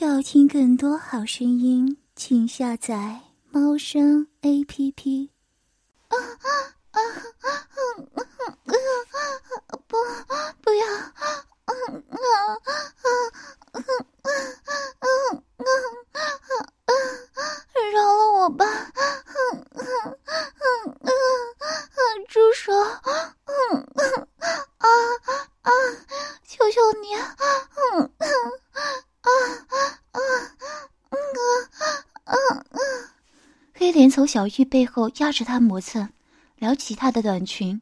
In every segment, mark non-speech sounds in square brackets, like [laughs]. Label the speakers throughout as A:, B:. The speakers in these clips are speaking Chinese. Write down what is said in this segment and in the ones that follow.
A: 要听更多好声音，请下载猫声 A P P。啊啊啊啊啊啊！不，不要！啊啊啊啊啊啊啊啊！饶了我吧！嗯嗯嗯嗯嗯，住手！嗯嗯啊啊！求求你！嗯嗯啊啊嗯啊嗯嗯。黑莲从小玉背后压着她磨蹭，撩起她的短裙，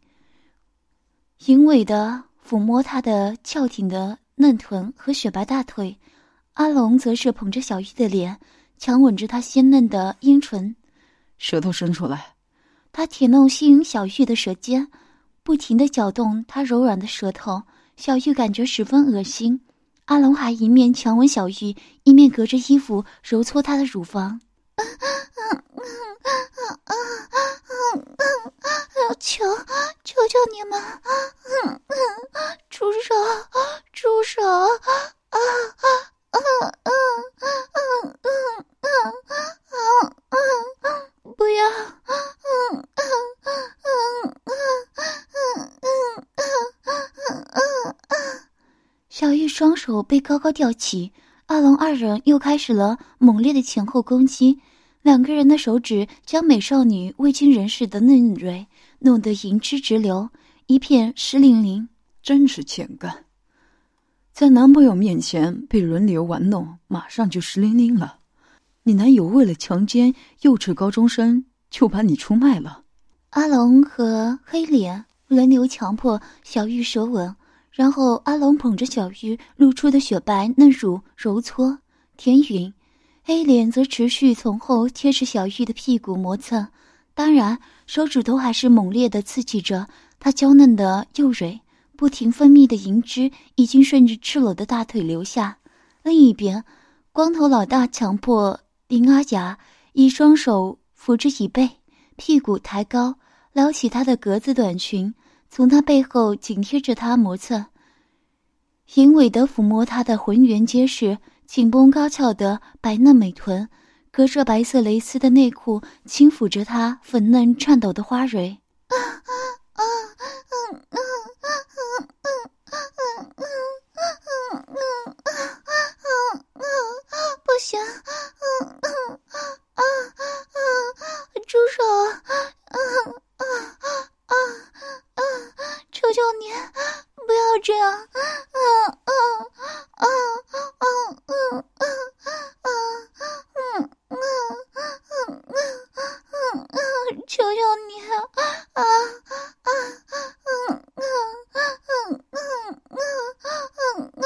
A: 淫尾的抚摸她的翘挺的嫩臀和雪白大腿。阿龙则是捧着小玉的脸。强吻着她鲜嫩的阴唇，
B: 舌头伸出来。
A: 他舔弄吸引小玉的舌尖，不停的搅动她柔软的舌头。小玉感觉十分恶心。阿龙还一面强吻小玉，一面隔着衣服揉搓她的乳房。[laughs] 求求求你们，住手！住手！啊啊！嗯嗯嗯嗯嗯嗯嗯，不要！嗯嗯嗯嗯嗯嗯嗯嗯嗯。小玉双手被高高吊起，阿龙二人又开始了猛烈的前后攻击。两个人的手指将美少女未经人事的嫩蕊弄得银汁直流，一片湿淋淋，
B: 真是欠干。在男朋友面前被轮流玩弄，马上就湿淋淋了。你男友为了强奸幼稚高中生，就把你出卖了。
A: 阿龙和黑脸轮流强迫小玉舌吻，然后阿龙捧着小玉露出的雪白嫩乳揉搓甜吮，黑脸则持续从后贴着小玉的屁股磨蹭，当然手指头还是猛烈的刺激着她娇嫩的幼蕊。不停分泌的银汁已经顺着赤裸的大腿流下。另一边，光头老大强迫林阿雅一双手扶着椅背，屁股抬高，撩起她的格子短裙，从她背后紧贴着她磨蹭，淫猥的抚摸她的浑圆结实、紧绷高翘的白嫩美臀，隔着白色蕾丝的内裤轻抚着她粉嫩颤抖的花蕊。啊啊啊！啊啊啊啊啊行，嗯嗯啊啊！住手！嗯啊啊啊！求求你，不要这样！啊啊啊啊啊啊啊！嗯嗯嗯嗯嗯，嗯求求你啊啊啊！嗯嗯嗯嗯嗯嗯，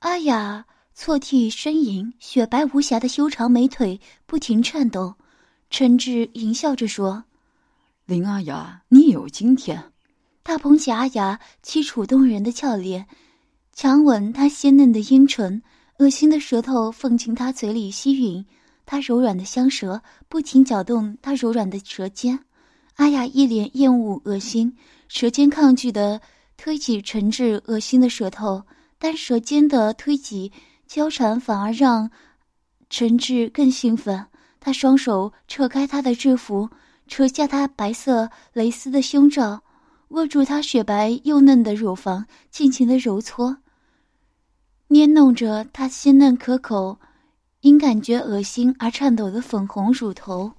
A: 阿雅。错替呻吟，雪白无瑕的修长美腿不停颤抖。陈志淫笑着说：“
B: 林阿雅，你有今天。”
A: 他捧起阿雅凄楚动人的俏脸，强吻她鲜嫩的阴唇，恶心的舌头放进她嘴里吸吮，他柔软的香舌不停搅动他柔软的舌尖。阿雅一脸厌恶、恶心，舌尖抗拒的推挤陈志恶心的舌头，但舌尖的推挤。交缠反而让陈志更兴奋，他双手扯开他的制服，扯下他白色蕾丝的胸罩，握住他雪白又嫩的乳房，尽情的揉搓，捏弄着他鲜嫩可口、因感觉恶心而颤抖的粉红乳头。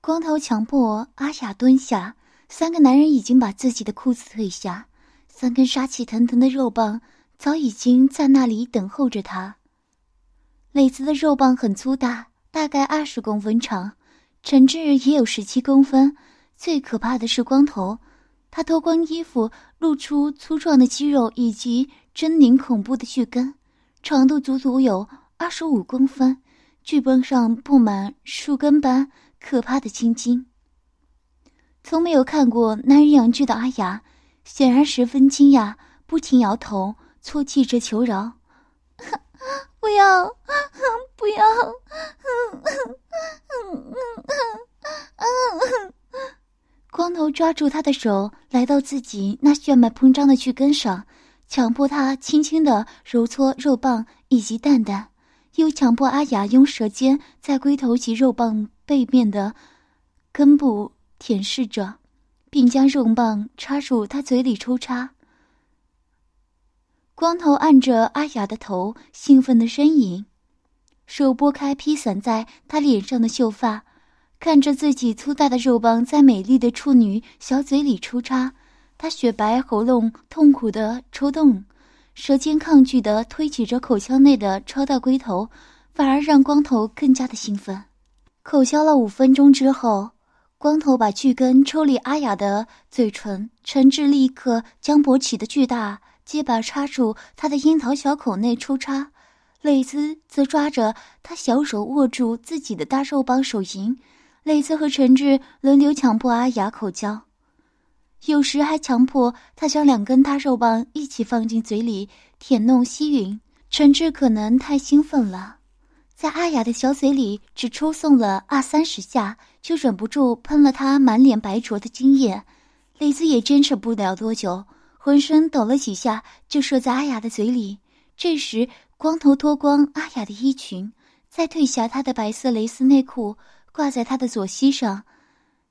A: 光头强迫阿雅蹲下，三个男人已经把自己的裤子褪下，三根杀气腾腾的肉棒。早已经在那里等候着他。磊子的肉棒很粗大，大概二十公分长，陈志也有十七公分。最可怕的是光头，他脱光衣服，露出粗壮的肌肉以及狰狞恐怖的巨根，长度足足有二十五公分，巨根上布满树根般可怕的青筋。从没有看过男人阳具的阿雅，显然十分惊讶，不停摇头。啜泣着求饶：“ [laughs] 不要，不要！”光头抓住他的手，来到自己那血脉膨胀的巨根上，强迫他轻轻的揉搓肉棒以及蛋蛋，又强迫阿雅用舌尖在龟头及肉棒背面的根部舔舐着，并将肉棒插入他嘴里抽插。光头按着阿雅的头，兴奋的呻吟，手拨开披散在他脸上的秀发，看着自己粗大的肉棒在美丽的处女小嘴里抽插，他雪白喉咙痛苦的抽动。舌尖抗拒的推挤着口腔内的超大龟头，反而让光头更加的兴奋。口交了五分钟之后，光头把巨根抽离阿雅的嘴唇，陈志立刻将勃起的巨大鸡巴插入他的樱桃小口内抽插，蕾丝则抓着他小手握住自己的大肉棒手淫，蕾丝和陈志轮流强迫阿雅口交。有时还强迫他将两根大肉棒一起放进嘴里舔弄吸吮。陈志可能太兴奋了，在阿雅的小嘴里只抽送了二三十下，就忍不住喷了他满脸白灼的精液。蕾子也坚持不了多久，浑身抖了几下就射在阿雅的嘴里。这时，光头脱光阿雅的衣裙，再褪下她的白色蕾丝内裤，挂在她的左膝上，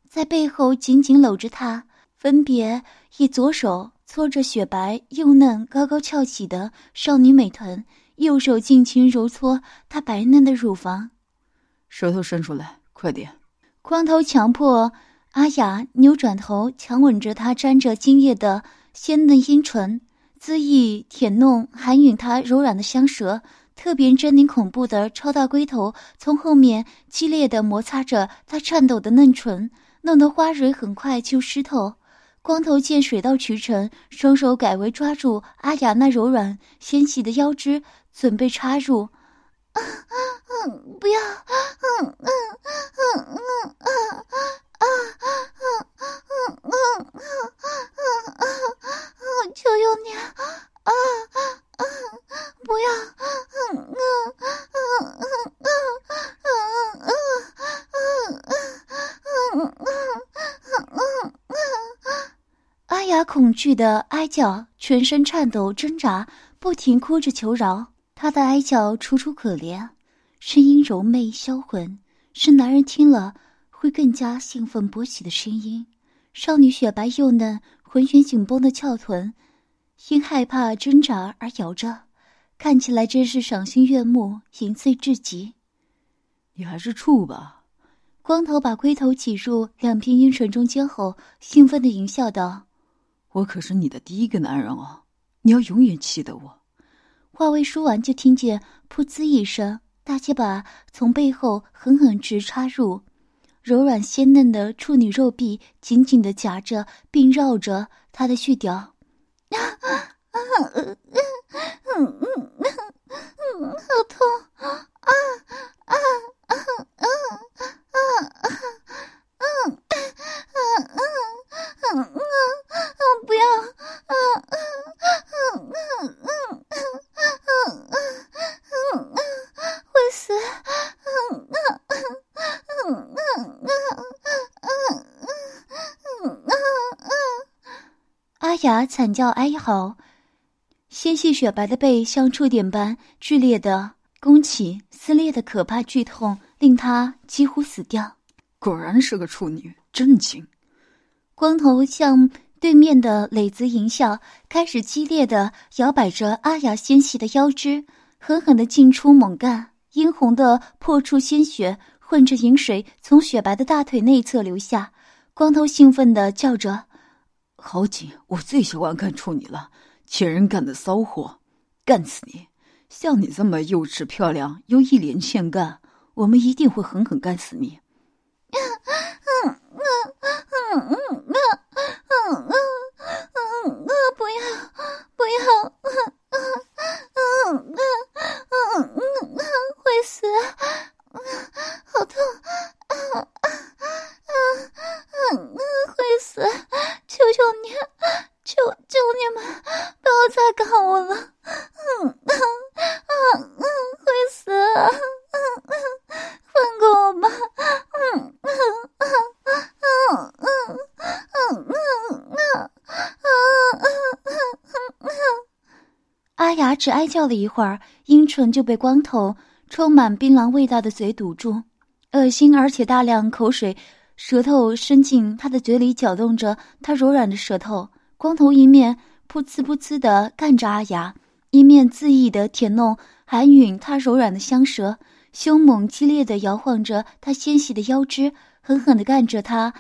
A: 在背后紧紧搂着她。分别以左手搓着雪白又嫩、高高翘起的少女美臀，右手尽情揉搓她白嫩的乳房。
B: 舌头伸出来，快点！
A: 光头强迫阿雅扭转头，强吻着她沾着精液的鲜嫩阴唇，恣意舔弄、含吮她柔软的香舌，特别狰狞恐怖的超大龟头从后面激烈的摩擦着她颤抖的嫩唇，弄得花蕊很快就湿透。光头见水到渠成，双手改为抓住阿雅那柔软纤细的腰肢，准备插入。嗯，不要，嗯嗯嗯嗯嗯嗯嗯嗯嗯嗯嗯，求求你，啊啊！不要，嗯嗯嗯嗯嗯嗯嗯嗯嗯嗯嗯。阿加恐惧的哀叫，全身颤抖挣扎，不停哭着求饶。她的哀叫楚楚可怜，声音柔媚销魂，是男人听了会更加兴奋勃起的声音。少女雪白又嫩，浑圆紧绷的翘臀，因害怕挣扎而摇着，看起来真是赏心悦目，淫醉至极。
B: 你还是处吧。
A: 光头把龟头挤入两片阴唇中间后，兴奋的淫笑道。
B: 我可是你的第一个男人哦，你要永远记得我。
A: 话未说完，就听见“噗呲”一声，大鸡巴从背后狠狠直插入，柔软鲜嫩的处女肉壁紧紧的夹着并绕着他的絮屌。啊啊啊！嗯嗯嗯嗯，好痛！啊啊啊啊雅惨叫哀嚎，纤细雪白的背像触点般剧烈的弓起，撕裂的可怕剧痛令她几乎死掉。
B: 果然是个处女，震惊！
A: 光头向。对面的磊子淫笑，开始激烈的摇摆着阿雅纤细的腰肢，狠狠的进出猛干，殷红的破处鲜血混着饮水从雪白的大腿内侧流下。光头兴奋的叫着：“
B: 好紧！我最喜欢干处女了，贱人干的骚货，干死你！像你这么幼稚漂亮又一脸欠干，我们一定会狠狠干死你！”嗯嗯嗯嗯
A: 嗯。嗯嗯嗯嗯，不要不要，嗯嗯嗯嗯嗯嗯，会死，好痛，嗯嗯嗯嗯嗯，会死，求求你，求求你们，不要再搞我了，嗯嗯嗯嗯，会死，嗯嗯，放过我吧，嗯嗯嗯嗯嗯嗯嗯。阿雅只哀叫了一会儿，阴唇就被光头充满槟榔味道的嘴堵住，恶心而且大量口水，舌头伸进他的嘴里搅动着他柔软的舌头。光头一面噗呲噗呲的干着阿雅，一面恣意的舔弄、含允他柔软的香舌，凶猛激烈的摇晃着他纤细的腰肢，狠狠的干着他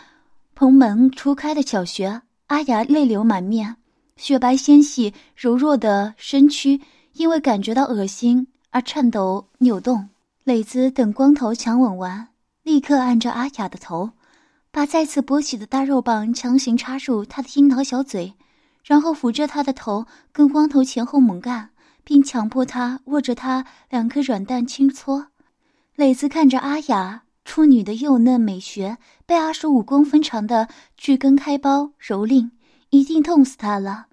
A: 蓬门初开的小穴。阿雅泪流满面，雪白纤细柔弱的身躯因为感觉到恶心而颤抖扭动。磊子等光头强吻完，立刻按着阿雅的头。把再次勃起的大肉棒强行插入他的樱桃小嘴，然后扶着他的头跟光头前后猛干，并强迫他握着他两颗软蛋轻搓。磊子看着阿雅处女的幼嫩美学被二十五公分长的巨根开包蹂躏，一定痛死他了。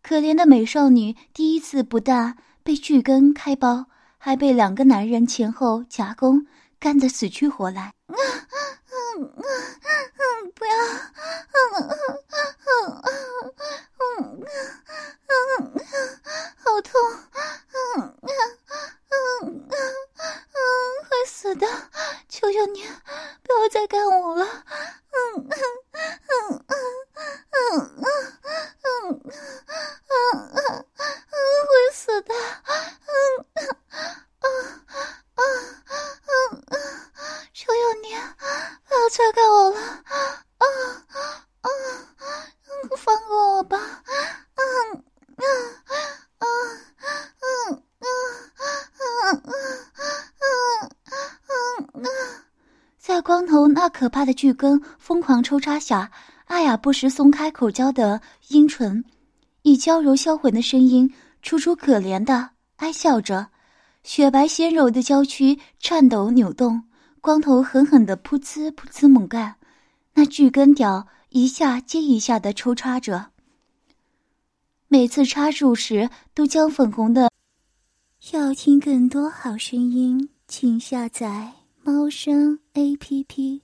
A: 可怜的美少女第一次不但被巨根开包，还被两个男人前后夹攻，干得死去活来。[laughs] 嗯嗯嗯，不要，嗯嗯嗯嗯嗯嗯不要再干我了！啊啊啊！放过我吧！嗯嗯嗯嗯嗯嗯嗯嗯嗯在光头那可怕的巨根疯狂抽插下，阿雅不时松开口交的阴唇，以娇柔销魂的声音，楚楚可怜的哀笑着，雪白纤柔的娇躯颤抖扭动。光头狠狠的噗呲噗呲猛干，那巨根屌一下接一下的抽插着。每次插入时，都将粉红的。要听更多好声音，请下载猫声 A P P。